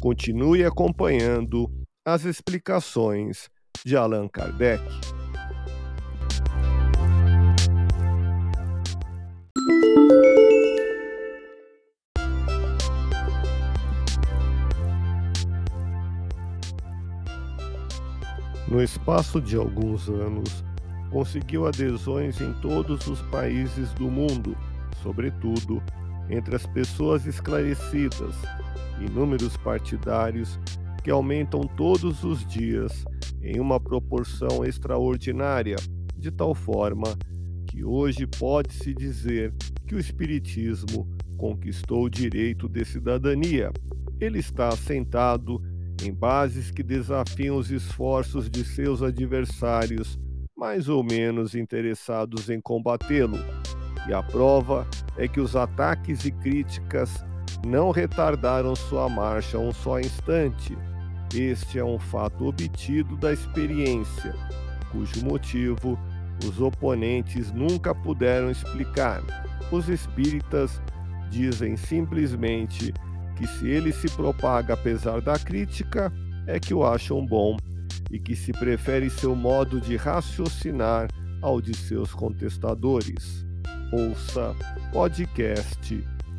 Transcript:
Continue acompanhando as explicações de Allan Kardec. No espaço de alguns anos, conseguiu adesões em todos os países do mundo, sobretudo entre as pessoas esclarecidas, e números partidários que aumentam todos os dias em uma proporção extraordinária, de tal forma que hoje pode-se dizer que o Espiritismo conquistou o direito de cidadania. Ele está assentado em bases que desafiam os esforços de seus adversários, mais ou menos interessados em combatê-lo. E a prova é que os ataques e críticas não retardaram sua marcha um só instante. Este é um fato obtido da experiência, cujo motivo os oponentes nunca puderam explicar. Os espíritas dizem simplesmente que se ele se propaga apesar da crítica, é que o acham bom e que se prefere seu modo de raciocinar ao de seus contestadores. Ouça podcast